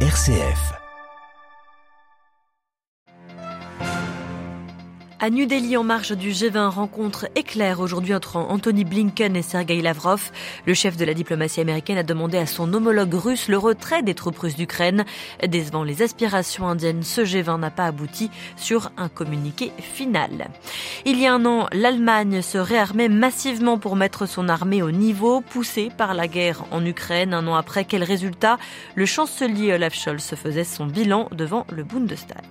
RCF. À New Delhi, en marge du G20, rencontre éclair aujourd'hui entre Anthony Blinken et Sergei Lavrov. Le chef de la diplomatie américaine a demandé à son homologue russe le retrait des troupes russes d'Ukraine. Décevant les aspirations indiennes, ce G20 n'a pas abouti sur un communiqué final. Il y a un an, l'Allemagne se réarmait massivement pour mettre son armée au niveau, poussée par la guerre en Ukraine. Un an après, quel résultat? Le chancelier Olaf Scholz faisait son bilan devant le Bundestag.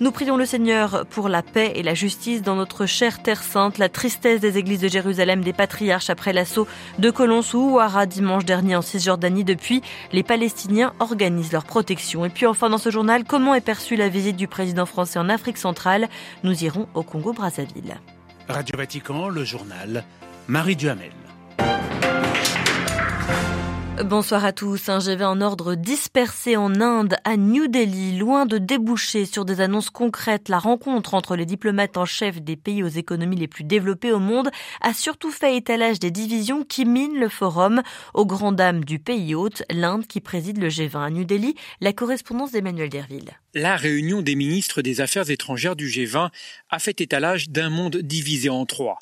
Nous prions le Seigneur pour la paix et la justice dans notre chère Terre Sainte, la tristesse des églises de Jérusalem, des patriarches après l'assaut de Colons ou Ouara dimanche dernier en Cisjordanie. Depuis, les Palestiniens organisent leur protection. Et puis enfin dans ce journal, comment est perçue la visite du président français en Afrique centrale? Nous irons au Congo-Brazzaville. Radio Vatican, le journal, Marie Duhamel. Bonsoir à tous. Un GV en ordre dispersé en Inde, à New Delhi, loin de déboucher sur des annonces concrètes. La rencontre entre les diplomates en chef des pays aux économies les plus développées au monde a surtout fait étalage des divisions qui minent le forum. Aux grandes dames du pays hôte, l'Inde qui préside le G20 à New Delhi, la correspondance d'Emmanuel Derville. La réunion des ministres des Affaires étrangères du G20 a fait étalage d'un monde divisé en trois.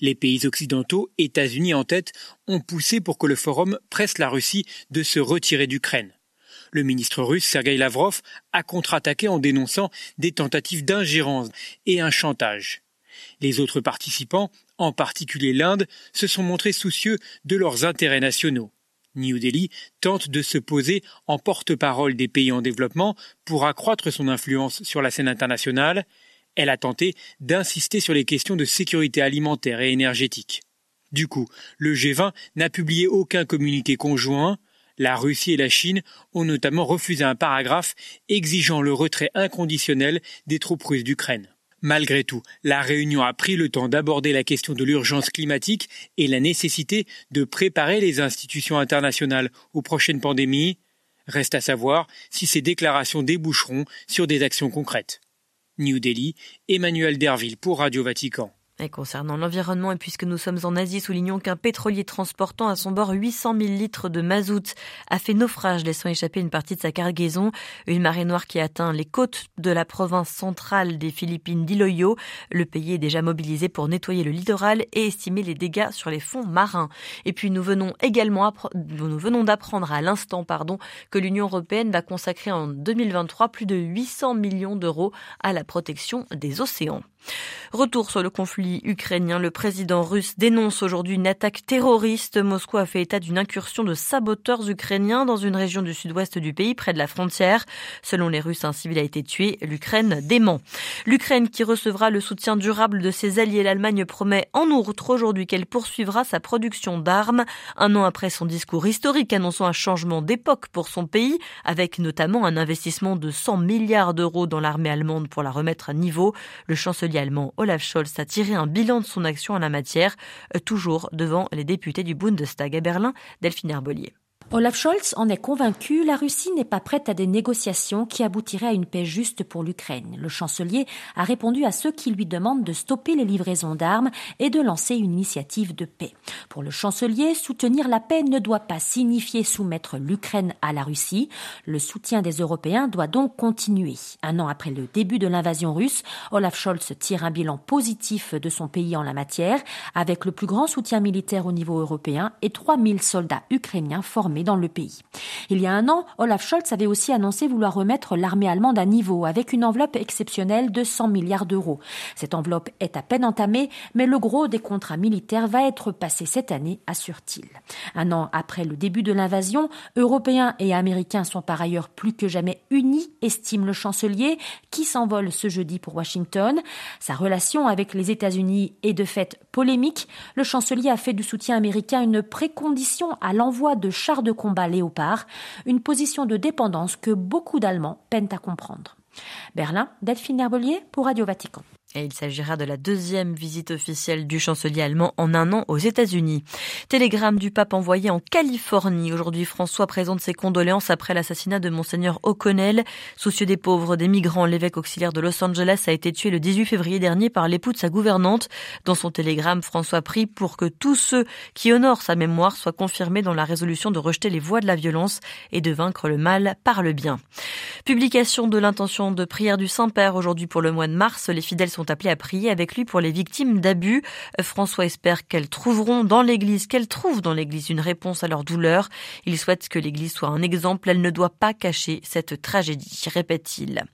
Les pays occidentaux, États-Unis en tête, ont poussé pour que le forum presse la Russie de se retirer d'Ukraine. Le ministre russe Sergei Lavrov a contre-attaqué en dénonçant des tentatives d'ingérence et un chantage. Les autres participants, en particulier l'Inde, se sont montrés soucieux de leurs intérêts nationaux. New Delhi tente de se poser en porte-parole des pays en développement pour accroître son influence sur la scène internationale. Elle a tenté d'insister sur les questions de sécurité alimentaire et énergétique. Du coup, le G20 n'a publié aucun communiqué conjoint. La Russie et la Chine ont notamment refusé un paragraphe exigeant le retrait inconditionnel des troupes russes d'Ukraine. Malgré tout, la réunion a pris le temps d'aborder la question de l'urgence climatique et la nécessité de préparer les institutions internationales aux prochaines pandémies. Reste à savoir si ces déclarations déboucheront sur des actions concrètes. New Delhi, Emmanuel Derville pour Radio Vatican. Et concernant l'environnement, et puisque nous sommes en Asie, soulignons qu'un pétrolier transportant à son bord 800 000 litres de mazout a fait naufrage, laissant échapper une partie de sa cargaison. Une marée noire qui atteint les côtes de la province centrale des Philippines d'Iloyo. Le pays est déjà mobilisé pour nettoyer le littoral et estimer les dégâts sur les fonds marins. Et puis nous venons également, nous venons d'apprendre à l'instant, pardon, que l'Union européenne va consacrer en 2023 plus de 800 millions d'euros à la protection des océans. Retour sur le conflit ukrainien. Le président russe dénonce aujourd'hui une attaque terroriste. Moscou a fait état d'une incursion de saboteurs ukrainiens dans une région du sud-ouest du pays, près de la frontière. Selon les Russes, un civil a été tué. L'Ukraine dément. L'Ukraine qui recevra le soutien durable de ses alliés. L'Allemagne promet en outre aujourd'hui qu'elle poursuivra sa production d'armes. Un an après son discours historique annonçant un changement d'époque pour son pays, avec notamment un investissement de 100 milliards d'euros dans l'armée allemande pour la remettre à niveau, le chancelier Olaf Scholz a tiré un bilan de son action en la matière, euh, toujours devant les députés du Bundestag à Berlin, Delphine Herbelier. Olaf Scholz en est convaincu, la Russie n'est pas prête à des négociations qui aboutiraient à une paix juste pour l'Ukraine. Le chancelier a répondu à ceux qui lui demandent de stopper les livraisons d'armes et de lancer une initiative de paix. Pour le chancelier, soutenir la paix ne doit pas signifier soumettre l'Ukraine à la Russie. Le soutien des Européens doit donc continuer. Un an après le début de l'invasion russe, Olaf Scholz tire un bilan positif de son pays en la matière, avec le plus grand soutien militaire au niveau européen et 3000 soldats ukrainiens formés dans le pays. Il y a un an, Olaf Scholz avait aussi annoncé vouloir remettre l'armée allemande à niveau avec une enveloppe exceptionnelle de 100 milliards d'euros. Cette enveloppe est à peine entamée, mais le gros des contrats militaires va être passé cette année, assure-t-il. Un an après le début de l'invasion, Européens et Américains sont par ailleurs plus que jamais unis, estime le chancelier, qui s'envole ce jeudi pour Washington. Sa relation avec les États-Unis est de fait polémique. Le chancelier a fait du soutien américain une précondition à l'envoi de chars de combat Léopard, une position de dépendance que beaucoup d'Allemands peinent à comprendre. Berlin, Delphine Herbelier pour Radio Vatican. Et il s'agira de la deuxième visite officielle du chancelier allemand en un an aux États-Unis. Télégramme du pape envoyé en Californie. Aujourd'hui, François présente ses condoléances après l'assassinat de Monseigneur O'Connell. Soucieux des pauvres, des migrants, l'évêque auxiliaire de Los Angeles a été tué le 18 février dernier par l'époux de sa gouvernante. Dans son télégramme, François prie pour que tous ceux qui honorent sa mémoire soient confirmés dans la résolution de rejeter les voies de la violence et de vaincre le mal par le bien. Publication de l'intention de prière du Saint-Père aujourd'hui pour le mois de mars. Les fidèles sont appelés à prier avec lui pour les victimes d'abus. François espère qu'elles trouveront dans l'Église, qu'elles trouvent dans l'Église une réponse à leur douleur. Il souhaite que l'Église soit un exemple. Elle ne doit pas cacher cette tragédie, répète-t-il.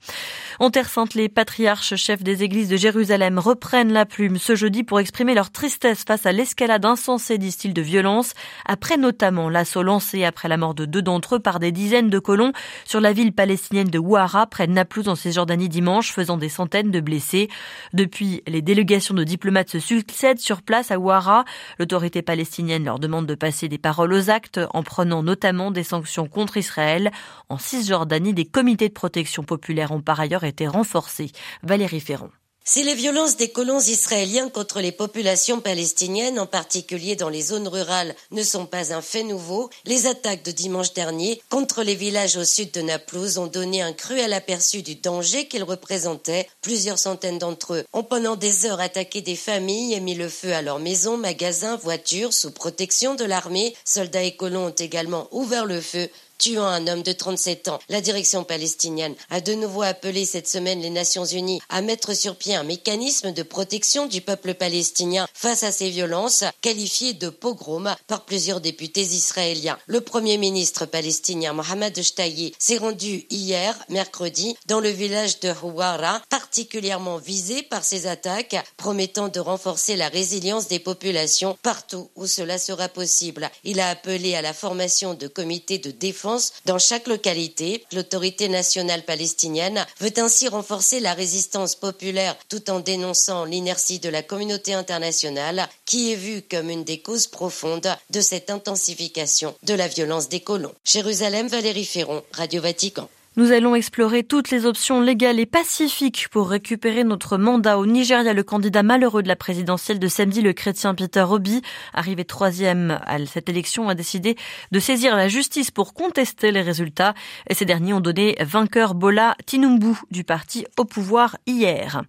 En Terre Sainte, les patriarches chefs des églises de Jérusalem reprennent la plume ce jeudi pour exprimer leur tristesse face à l'escalade insensée, disent-ils, de violence, après notamment l'assaut lancé après la mort de deux d'entre eux par des dizaines de colons sur la ville palestinienne de Ouara, près de Naplouse en Cisjordanie dimanche, faisant des centaines de blessés. Depuis, les délégations de diplomates se succèdent sur place à Ouara. L'autorité palestinienne leur demande de passer des paroles aux actes en prenant notamment des sanctions contre Israël. En Cisjordanie, des comités de protection populaire ont par ailleurs été renforcés. Valérie Ferron. Si les violences des colons israéliens contre les populations palestiniennes, en particulier dans les zones rurales, ne sont pas un fait nouveau, les attaques de dimanche dernier contre les villages au sud de Naplouse ont donné un cruel aperçu du danger qu'ils représentaient. Plusieurs centaines d'entre eux ont pendant des heures attaqué des familles et mis le feu à leurs maisons, magasins, voitures sous protection de l'armée. Soldats et colons ont également ouvert le feu tuant un homme de 37 ans. La direction palestinienne a de nouveau appelé cette semaine les Nations Unies à mettre sur pied un mécanisme de protection du peuple palestinien face à ces violences, qualifiées de pogrom par plusieurs députés israéliens. Le premier ministre palestinien Mohamed Shtayi s'est rendu hier, mercredi, dans le village de Houara, particulièrement visé par ces attaques, promettant de renforcer la résilience des populations partout où cela sera possible. Il a appelé à la formation de comités de défense dans chaque localité. L'autorité nationale palestinienne veut ainsi renforcer la résistance populaire tout en dénonçant l'inertie de la communauté internationale qui est vue comme une des causes profondes de cette intensification de la violence des colons. Jérusalem, Valérie Ferron, Radio Vatican. Nous allons explorer toutes les options légales et pacifiques pour récupérer notre mandat au Nigeria. Le candidat malheureux de la présidentielle de samedi, le chrétien Peter Obi, arrivé troisième à cette élection, a décidé de saisir la justice pour contester les résultats. Et ces derniers ont donné vainqueur Bola Tinumbu du parti au pouvoir hier.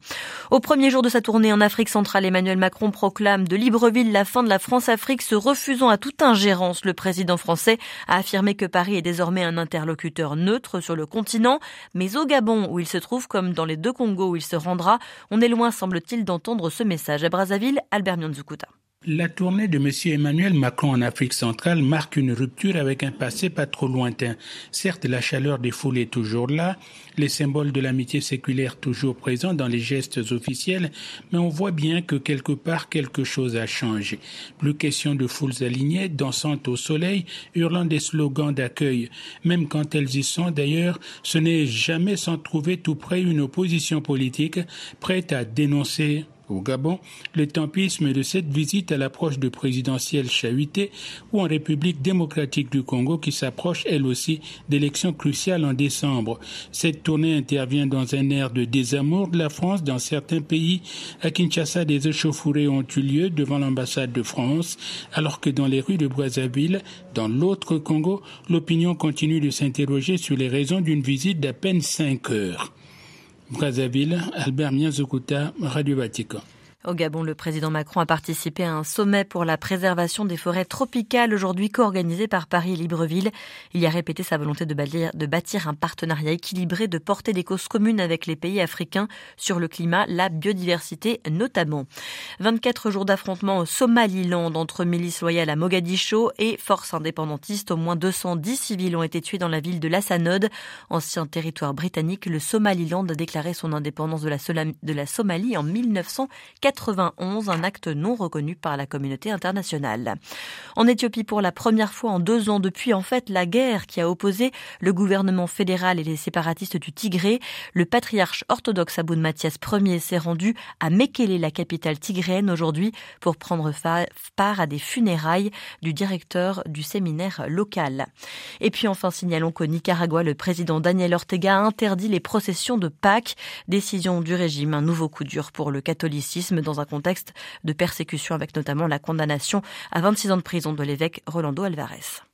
Au premier jour de sa tournée en Afrique centrale, Emmanuel Macron proclame de Libreville la fin de la France-Afrique, se refusant à toute ingérence. Le président français a affirmé que Paris est désormais un interlocuteur neutre sur le continent, mais au Gabon où il se trouve comme dans les deux Congos où il se rendra, on est loin semble-t-il d'entendre ce message. À Brazzaville, Albert Mianzukuta. La tournée de M. Emmanuel Macron en Afrique centrale marque une rupture avec un passé pas trop lointain. Certes, la chaleur des foules est toujours là, les symboles de l'amitié séculaire toujours présents dans les gestes officiels, mais on voit bien que quelque part quelque chose a changé. Plus question de foules alignées, dansant au soleil, hurlant des slogans d'accueil. Même quand elles y sont d'ailleurs, ce n'est jamais sans trouver tout près une opposition politique prête à dénoncer au Gabon, le tempisme de cette visite à l'approche de présidentielle chahuité ou en République démocratique du Congo qui s'approche elle aussi d'élections cruciales en décembre. Cette tournée intervient dans un air de désamour de la France dans certains pays. À Kinshasa, des échauffourées ont eu lieu devant l'ambassade de France, alors que dans les rues de Brazzaville, dans l'autre Congo, l'opinion continue de s'interroger sur les raisons d'une visite d'à peine cinq heures. Brazzaville, Albert Miazokuta, Radio Vatican. Au Gabon, le président Macron a participé à un sommet pour la préservation des forêts tropicales aujourd'hui co-organisé par Paris et Libreville. Il y a répété sa volonté de bâtir, un partenariat équilibré, de porter des causes communes avec les pays africains sur le climat, la biodiversité notamment. 24 jours d'affrontement au Somaliland entre milices loyales à Mogadiscio et forces indépendantistes. Au moins 210 civils ont été tués dans la ville de Lassanode, ancien territoire britannique. Le Somaliland a déclaré son indépendance de la, de la Somalie en 1940. 91, un acte non reconnu par la communauté internationale. En Éthiopie, pour la première fois en deux ans depuis en fait la guerre qui a opposé le gouvernement fédéral et les séparatistes du Tigré, le patriarche orthodoxe Aboun Mathias Ier s'est rendu à Mekele, la capitale tigréenne, aujourd'hui pour prendre part à des funérailles du directeur du séminaire local. Et puis enfin, signalons qu'au Nicaragua, le président Daniel Ortega a interdit les processions de Pâques, décision du régime, un nouveau coup dur pour le catholicisme dans un contexte de persécution avec notamment la condamnation à 26 ans de prison de l'évêque Rolando Alvarez.